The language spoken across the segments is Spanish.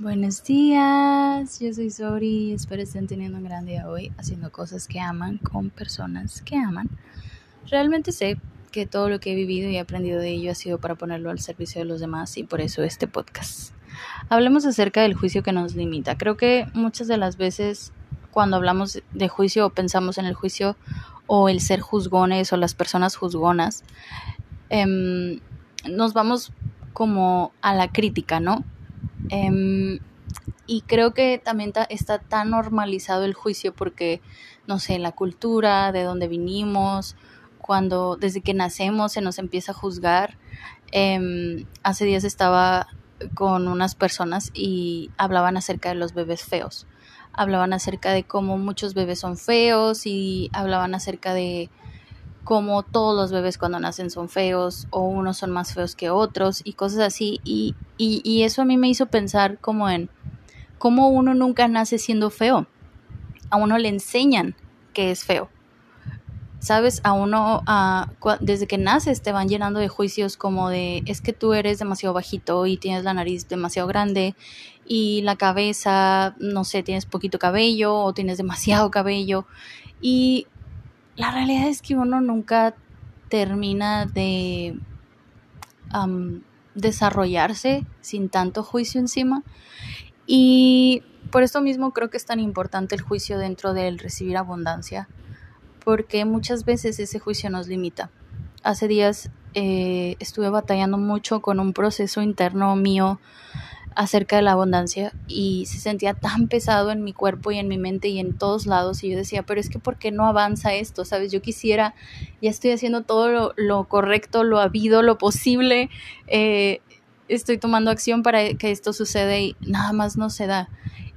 Buenos días, yo soy Sori y espero estén teniendo un gran día hoy haciendo cosas que aman con personas que aman. Realmente sé que todo lo que he vivido y aprendido de ello ha sido para ponerlo al servicio de los demás y por eso este podcast. Hablemos acerca del juicio que nos limita. Creo que muchas de las veces cuando hablamos de juicio o pensamos en el juicio o el ser juzgones o las personas juzgonas, em, nos vamos como a la crítica, ¿no? Em, y creo que también está tan normalizado el juicio porque, no sé, la cultura, de dónde vinimos, cuando desde que nacemos se nos empieza a juzgar. Em, hace días estaba con unas personas y hablaban acerca de los bebés feos. Hablaban acerca de cómo muchos bebés son feos y hablaban acerca de como todos los bebés cuando nacen son feos o unos son más feos que otros y cosas así. Y, y, eso a mí me hizo pensar como en cómo uno nunca nace siendo feo. A uno le enseñan que es feo. Sabes, a uno desde que naces te van llenando de juicios como de es que tú eres demasiado bajito y tienes la nariz demasiado grande y la cabeza, no sé, tienes poquito cabello o tienes demasiado cabello. Y la realidad es que uno nunca termina de desarrollarse sin tanto juicio encima. Y por esto mismo creo que es tan importante el juicio dentro del recibir abundancia, porque muchas veces ese juicio nos limita. Hace días eh, estuve batallando mucho con un proceso interno mío acerca de la abundancia y se sentía tan pesado en mi cuerpo y en mi mente y en todos lados y yo decía, pero es que ¿por qué no avanza esto? ¿Sabes? Yo quisiera, ya estoy haciendo todo lo, correcto, lo habido, lo posible, eh, estoy tomando acción para que esto suceda y nada más no se da.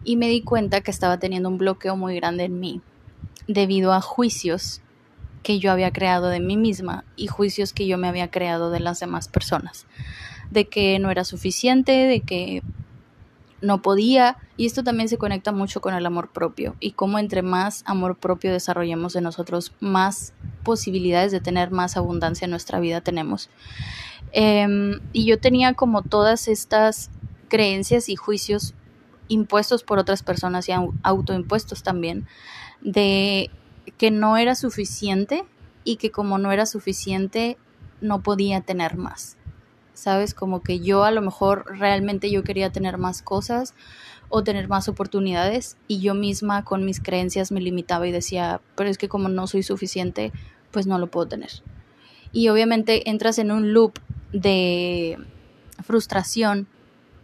Y me di cuenta que estaba teniendo un bloqueo muy grande en mí debido a juicios que yo había creado de mí misma y juicios que yo me había creado de las demás personas de que no era suficiente, de que no podía. Y esto también se conecta mucho con el amor propio y cómo entre más amor propio desarrollemos de nosotros, más posibilidades de tener más abundancia en nuestra vida tenemos. Em, y yo tenía como todas estas creencias y juicios impuestos por otras personas y autoimpuestos también, de que no era suficiente y que como no era suficiente no podía tener más. ¿Sabes? Como que yo a lo mejor realmente yo quería tener más cosas o tener más oportunidades y yo misma con mis creencias me limitaba y decía, pero es que como no soy suficiente, pues no lo puedo tener. Y obviamente entras en un loop de frustración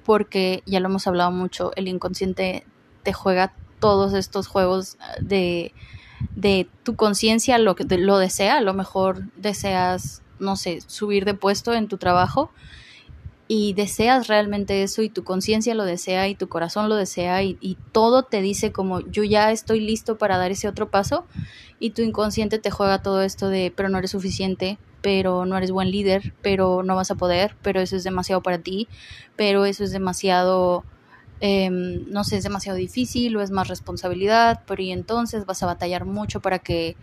porque ya lo hemos hablado mucho, el inconsciente te juega todos estos juegos de, de tu conciencia lo, lo desea, a lo mejor deseas no sé, subir de puesto en tu trabajo y deseas realmente eso y tu conciencia lo desea y tu corazón lo desea y, todo te dice como yo ya estoy listo para dar ese otro paso y tu inconsciente te juega todo esto de pero no eres suficiente, pero no eres buen líder, pero no vas a poder, pero eso es demasiado para ti, pero eso es demasiado, em, no sé, es demasiado difícil o es más responsabilidad, pero y entonces vas a batallar mucho para que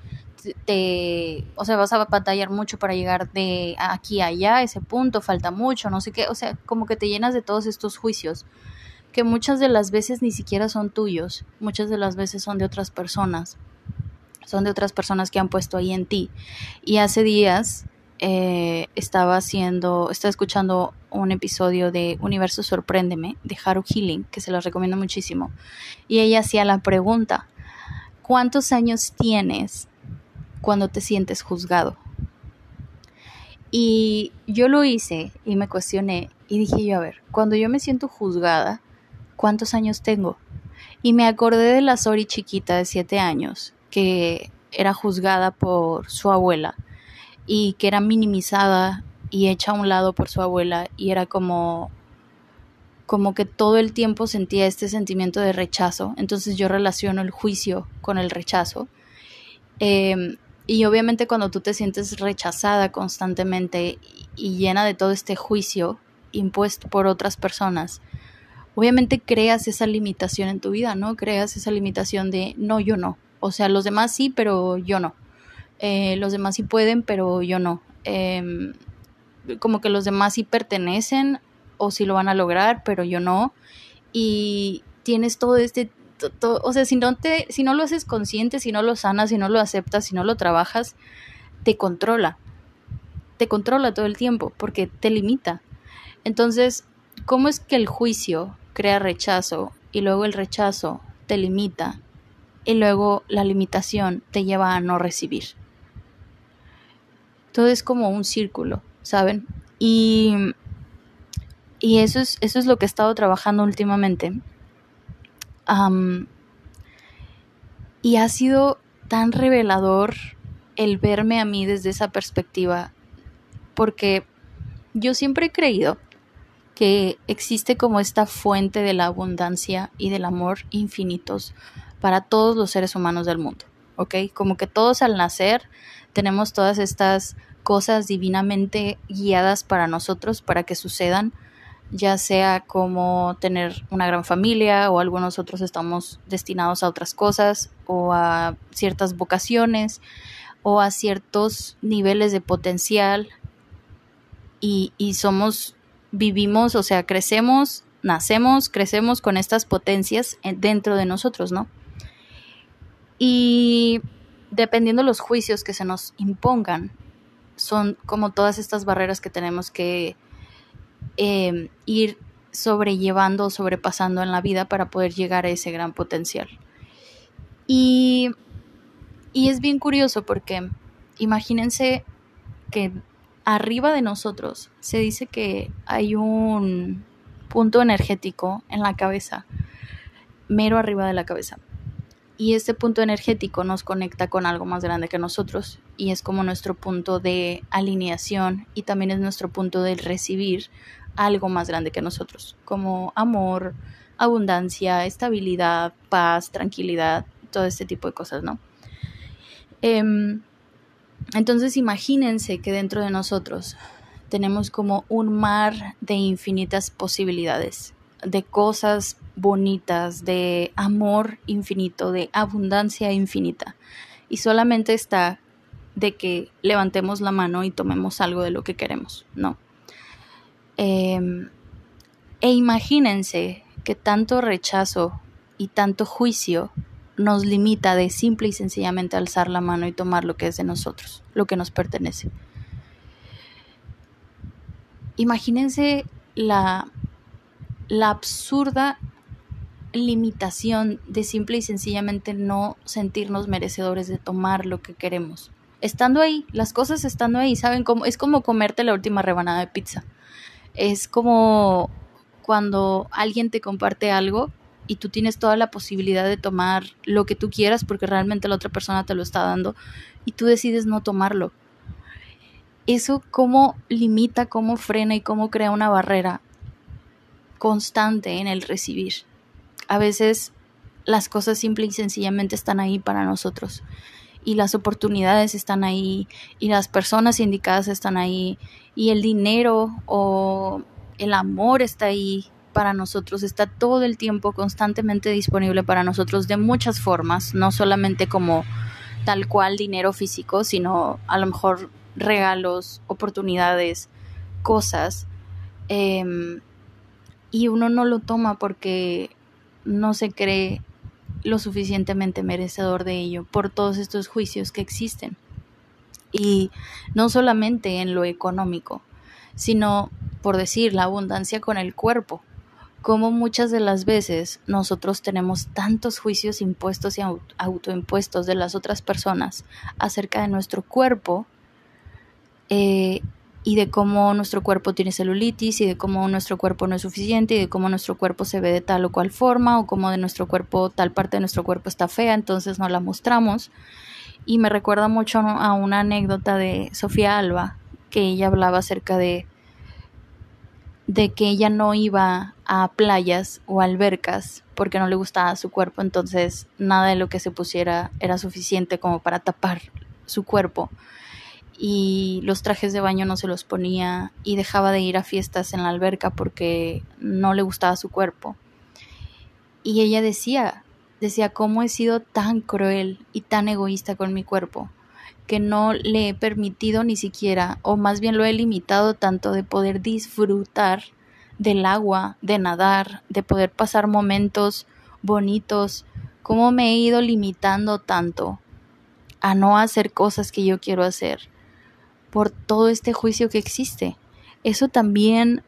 te, o sea, vas a batallar mucho para llegar de aquí a allá, ese punto, falta mucho, no sé qué, o sea, como que te llenas de todos estos juicios que muchas de las veces ni siquiera son tuyos, muchas de las veces son de otras personas, son de otras personas que han puesto ahí en ti. Y hace días eh, estaba haciendo, estaba escuchando un episodio de Universo Sorpréndeme de Haru Healing, que se los recomiendo muchísimo, y ella hacía la pregunta, ¿cuántos años tienes cuando te sientes juzgado. Y yo lo hice y me cuestioné y dije yo, a ver, cuando yo me siento juzgada, ¿cuántos años tengo? Y me acordé de la Sori chiquita de siete años, que era juzgada por su abuela y que era minimizada y hecha a un lado por su abuela y era como como que todo el tiempo sentía este sentimiento de rechazo. Entonces yo relaciono el juicio con el rechazo. Em, y obviamente cuando tú te sientes rechazada constantemente y llena de todo este juicio impuesto por otras personas, obviamente creas esa limitación en tu vida, ¿no? Creas esa limitación de no, yo no. O sea, los demás sí, pero yo no. Eh, los demás sí pueden, pero yo no. Em, como que los demás sí pertenecen o sí lo van a lograr, pero yo no. y tienes todo este o sea, si no te si no lo haces consciente, si no lo sanas, si no lo aceptas, si no lo trabajas, te controla. Te controla todo el tiempo porque te limita. Entonces, ¿cómo es que el juicio crea rechazo y luego el rechazo te limita y luego la limitación te lleva a no recibir? Todo es como un círculo, ¿saben? Y, y eso, es, eso es lo que he estado trabajando últimamente. Y ha sido tan revelador el verme a mí desde esa perspectiva, porque yo siempre he creído que existe como esta fuente de la abundancia y del amor infinitos para todos los seres humanos del mundo, ¿ok? Como que todos al nacer tenemos todas estas cosas divinamente guiadas para nosotros, para que sucedan, ya sea como tener una gran familia o algunos otros estamos destinados a otras cosas o a ciertas vocaciones o a ciertos niveles de potencial y, y somos vivimos, o sea, crecemos, nacemos, crecemos con estas potencias dentro de nosotros, ¿no? Y dependiendo de los juicios que se nos impongan, son como todas estas barreras que tenemos que em, ir sobrellevando, sobrepasando en la vida para poder llegar a ese gran potencial. Y, y es bien curioso porque imagínense que arriba de nosotros se dice que hay un punto energético en la cabeza, mero arriba de la cabeza. Y este punto energético nos conecta con algo más grande que nosotros y es como nuestro punto de alineación y también es nuestro punto de recibir algo más grande que nosotros, como amor, abundancia, estabilidad, paz, tranquilidad, todo este tipo de cosas, ¿no? Em, entonces imagínense que dentro de nosotros tenemos como un mar de infinitas posibilidades, de cosas bonitas, de amor infinito, de abundancia infinita. Y solamente está de que levantemos la mano y tomemos algo de lo que queremos, ¿no? Em, e imagínense que tanto rechazo y tanto juicio nos limita de simple y sencillamente alzar la mano y tomar lo que es de nosotros, lo que nos pertenece. Imagínense la, la absurda limitación de simple y sencillamente no sentirnos merecedores de tomar lo que queremos. Estando ahí, las cosas estando ahí, ¿saben cómo? Es como comerte la última rebanada de pizza. Es como cuando alguien te comparte algo y tú tienes toda la posibilidad de tomar lo que tú quieras porque realmente la otra persona te lo está dando y tú decides no tomarlo. Eso cómo limita, cómo frena y cómo crea una barrera constante en el recibir. A veces las cosas simple y sencillamente están ahí para nosotros y las oportunidades están ahí y las personas indicadas están ahí y el dinero o el amor está ahí para nosotros, está todo el tiempo constantemente disponible para nosotros de muchas formas, no solamente como tal cual dinero físico, sino a lo mejor regalos, oportunidades, cosas. Em, y uno no lo toma porque no se cree lo suficientemente merecedor de ello por todos estos juicios que existen. Y no solamente en lo económico, sino, por decir, la abundancia con el cuerpo como muchas de las veces nosotros tenemos tantos juicios impuestos y autoimpuestos de las otras personas acerca de nuestro cuerpo eh, y de cómo nuestro cuerpo tiene celulitis y de cómo nuestro cuerpo no es suficiente y de cómo nuestro cuerpo se ve de tal o cual forma o cómo de nuestro cuerpo tal parte de nuestro cuerpo está fea, entonces no la mostramos. Y me recuerda mucho a una anécdota de Sofía Alba, que ella hablaba acerca de de que ella no iba a playas o albercas porque no le gustaba su cuerpo, entonces nada de lo que se pusiera era suficiente como para tapar su cuerpo. Y los trajes de baño no se los ponía y dejaba de ir a fiestas en la alberca porque no le gustaba su cuerpo. Y ella decía, decía, ¿cómo he sido tan cruel y tan egoísta con mi cuerpo? que no le he permitido ni siquiera, o más bien lo he limitado tanto de poder disfrutar del agua, de nadar, de poder pasar momentos bonitos, cómo me he ido limitando tanto a no hacer cosas que yo quiero hacer por todo este juicio que existe. Eso también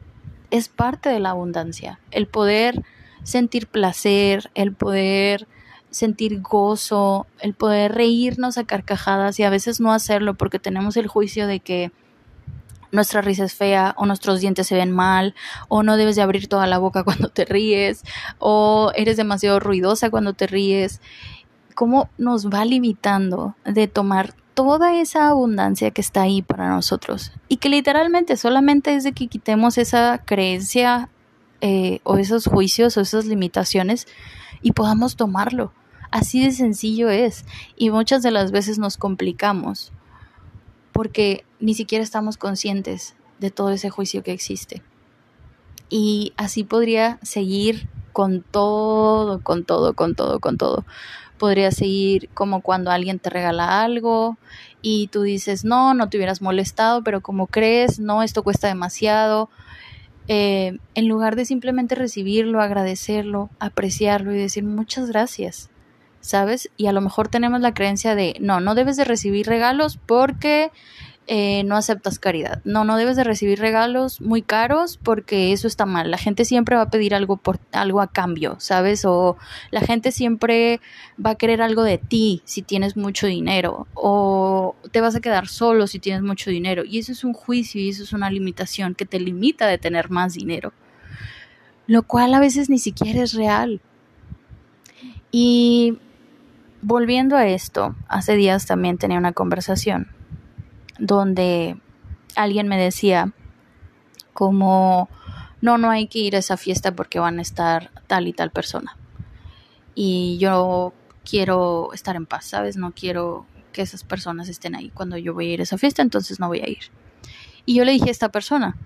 es parte de la abundancia, el poder sentir placer, el poder sentir gozo, el poder reírnos a carcajadas y a veces no hacerlo porque tenemos el juicio de que nuestra risa es fea o nuestros dientes se ven mal o no debes de abrir toda la boca cuando te ríes o eres demasiado ruidosa cuando te ríes. ¿Cómo nos va limitando de tomar toda esa abundancia que está ahí para nosotros? Y que literalmente solamente es de que quitemos esa creencia eh, o esos juicios o esas limitaciones y podamos tomarlo. Así de sencillo es. Y muchas de las veces nos complicamos porque ni siquiera estamos conscientes de todo ese juicio que existe. Y así podría seguir con todo, con todo, con todo, con todo. Podría seguir como cuando alguien te regala algo y tú dices, no, no te hubieras molestado, pero como crees, no, esto cuesta demasiado. Eh, en lugar de simplemente recibirlo, agradecerlo, apreciarlo y decir muchas gracias. ¿sabes? Y a lo mejor tenemos la creencia de, no, no debes de recibir regalos porque eh, no aceptas caridad. No, no debes de recibir regalos muy caros porque eso está mal. La gente siempre va a pedir algo por algo a cambio, ¿sabes? O la gente siempre va a querer algo de ti si tienes mucho dinero o te vas a quedar solo si tienes mucho dinero. Y eso es un juicio y eso es una limitación que te limita de tener más dinero. Lo cual a veces ni siquiera es real. Y volviendo a esto, hace días también tenía una conversación donde alguien me decía como no, no hay que ir a esa fiesta porque van a estar tal y tal persona. Y yo quiero estar en paz, ¿sabes? No quiero que esas personas estén ahí cuando yo voy a ir a esa fiesta, entonces no voy a ir. Y yo le dije a esta persona,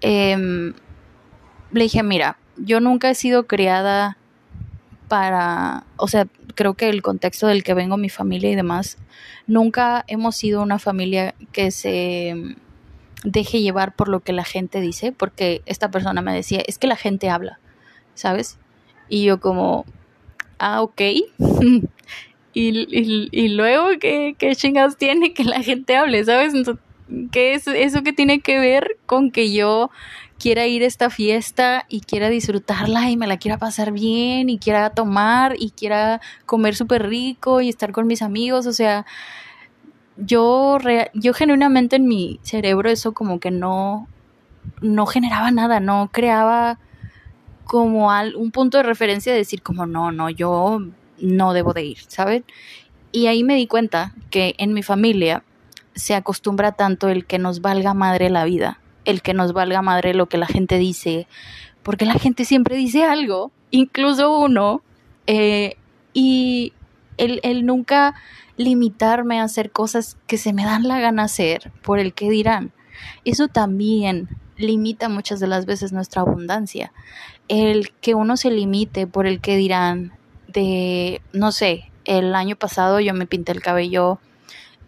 em, le dije, mira, yo nunca he sido criada para, o sea, creo que el contexto del que vengo, mi familia y demás, nunca hemos sido una familia que se deje llevar por lo que la gente dice, porque esta persona me decía, es que la gente habla, ¿sabes? Y yo como, ah, ok. y, y, luego, ¿qué, ¿qué chingados tiene que la gente hable, ¿sabes? ¿Qué es eso que tiene que ver con que yo quiera ir a esta fiesta y quiera disfrutarla y me la quiera pasar bien y quiera tomar y quiera comer súper rico y estar con mis amigos, o sea, yo, yo genuinamente en mi cerebro eso como que no, no generaba nada, no creaba como un punto de referencia de decir como no, no, yo no debo de ir, ¿saben? Y ahí me di cuenta que en mi familia se acostumbra tanto el que nos valga madre la vida el que nos valga madre lo que la gente dice, porque la gente siempre dice algo, incluso uno, eh, y el, nunca limitarme a hacer cosas que se me dan la gana hacer por el que dirán. Eso también limita muchas de las veces nuestra abundancia. El que uno se limite por el que dirán de, no sé, el año pasado yo me pinté el cabello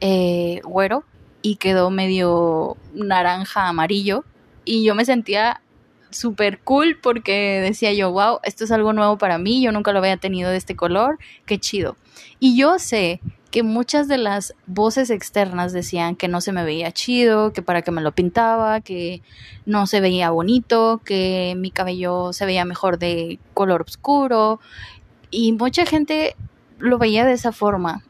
eh, güero y quedó medio naranja amarillo y yo me sentía súper cool porque decía yo, wow, esto es algo nuevo para mí, yo nunca lo había tenido de este color, qué chido. Y yo sé que muchas de las voces externas decían que no se me veía chido, que para qué me lo pintaba, que no se veía bonito, que mi cabello se veía mejor de color oscuro y mucha gente lo veía de esa forma.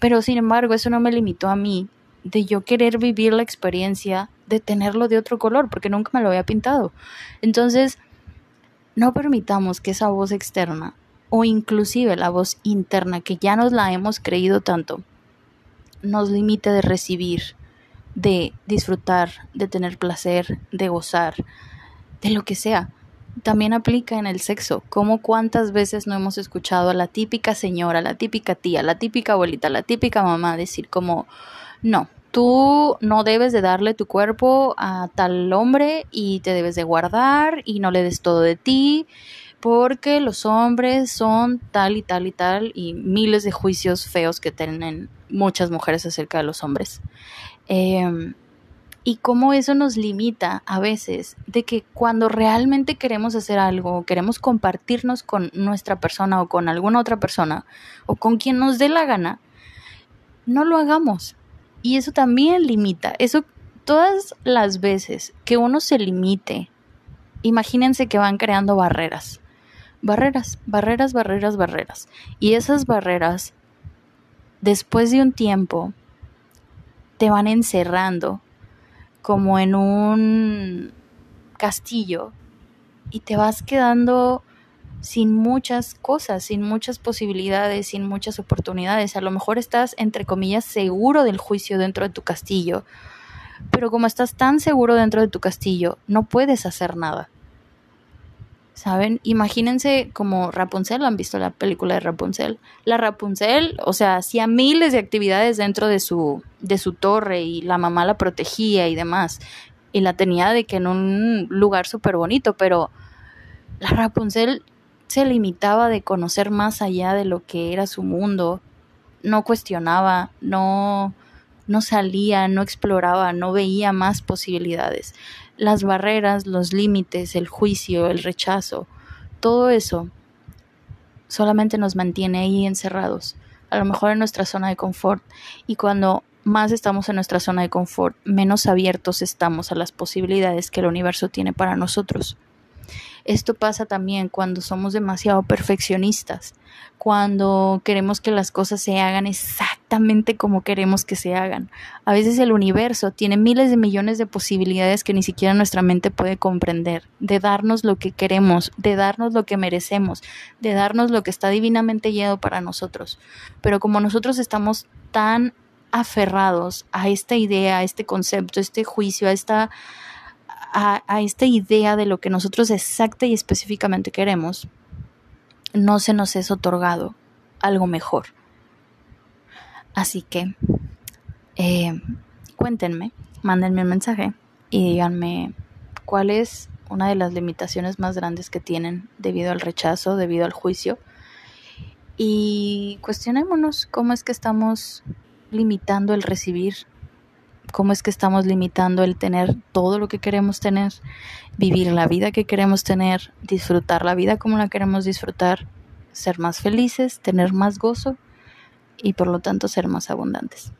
Pero sin embargo, eso no me limitó a mí de yo querer vivir la experiencia de tenerlo de otro color, porque nunca me lo había pintado. Entonces, no permitamos que esa voz externa o inclusive la voz interna que ya nos la hemos creído tanto, nos limite de recibir, de disfrutar, de tener placer, de gozar, de lo que sea. También aplica en el sexo, como cuántas veces no hemos escuchado a la típica señora, la típica tía, la típica abuelita, la típica mamá decir como, no, tú no debes de darle tu cuerpo a tal hombre y te debes de guardar y no le des todo de ti porque los hombres son tal y tal y tal y miles de juicios feos que tienen muchas mujeres acerca de los hombres. Em, y cómo eso nos limita a veces de que cuando realmente queremos hacer algo, queremos compartirnos con nuestra persona o con alguna otra persona o con quien nos dé la gana, no lo hagamos. Y eso también limita. Eso todas las veces que uno se limite, imagínense que van creando barreras. Barreras, barreras, barreras, barreras. Y esas barreras, después de un tiempo, te van encerrando como en un castillo y te vas quedando sin muchas cosas, sin muchas posibilidades, sin muchas oportunidades. A lo mejor estás, entre comillas, seguro del juicio dentro de tu castillo, pero como estás tan seguro dentro de tu castillo, no puedes hacer nada. ¿Saben? Imagínense como Rapunzel, ¿han visto la película de Rapunzel? La Rapunzel, o sea, hacía miles de actividades dentro de su, de su torre y la mamá la protegía y demás. Y la tenía de que en un lugar súper bonito, pero la Rapunzel se limitaba de conocer más allá de lo que era su mundo. No cuestionaba, no, no salía, no exploraba, no veía más posibilidades las barreras, los límites, el juicio, el rechazo, todo eso solamente nos mantiene ahí encerrados, a lo mejor en nuestra zona de confort. Y cuando más estamos en nuestra zona de confort, menos abiertos estamos a las posibilidades que el universo tiene para nosotros. Esto pasa también cuando somos demasiado perfeccionistas, cuando queremos que las cosas se hagan exactamente como queremos que se hagan. A veces el universo tiene miles de millones de posibilidades que ni siquiera nuestra mente puede comprender, de darnos lo que queremos, de darnos lo que merecemos, de darnos lo que está divinamente guiado para nosotros. Pero como nosotros estamos tan aferrados a esta idea, a este concepto, a este juicio, a esta a, esta idea de lo que nosotros exacta y específicamente queremos, no se nos es otorgado algo mejor. Así que eh, cuéntenme, mándenme un mensaje y díganme cuál es una de las limitaciones más grandes que tienen debido al rechazo, debido al juicio. Y cuestionémonos cómo es que estamos limitando el recibir cómo es que estamos limitando el tener todo lo que queremos tener, vivir la vida que queremos tener, disfrutar la vida como la queremos disfrutar, ser más felices, tener más gozo y por lo tanto ser más abundantes.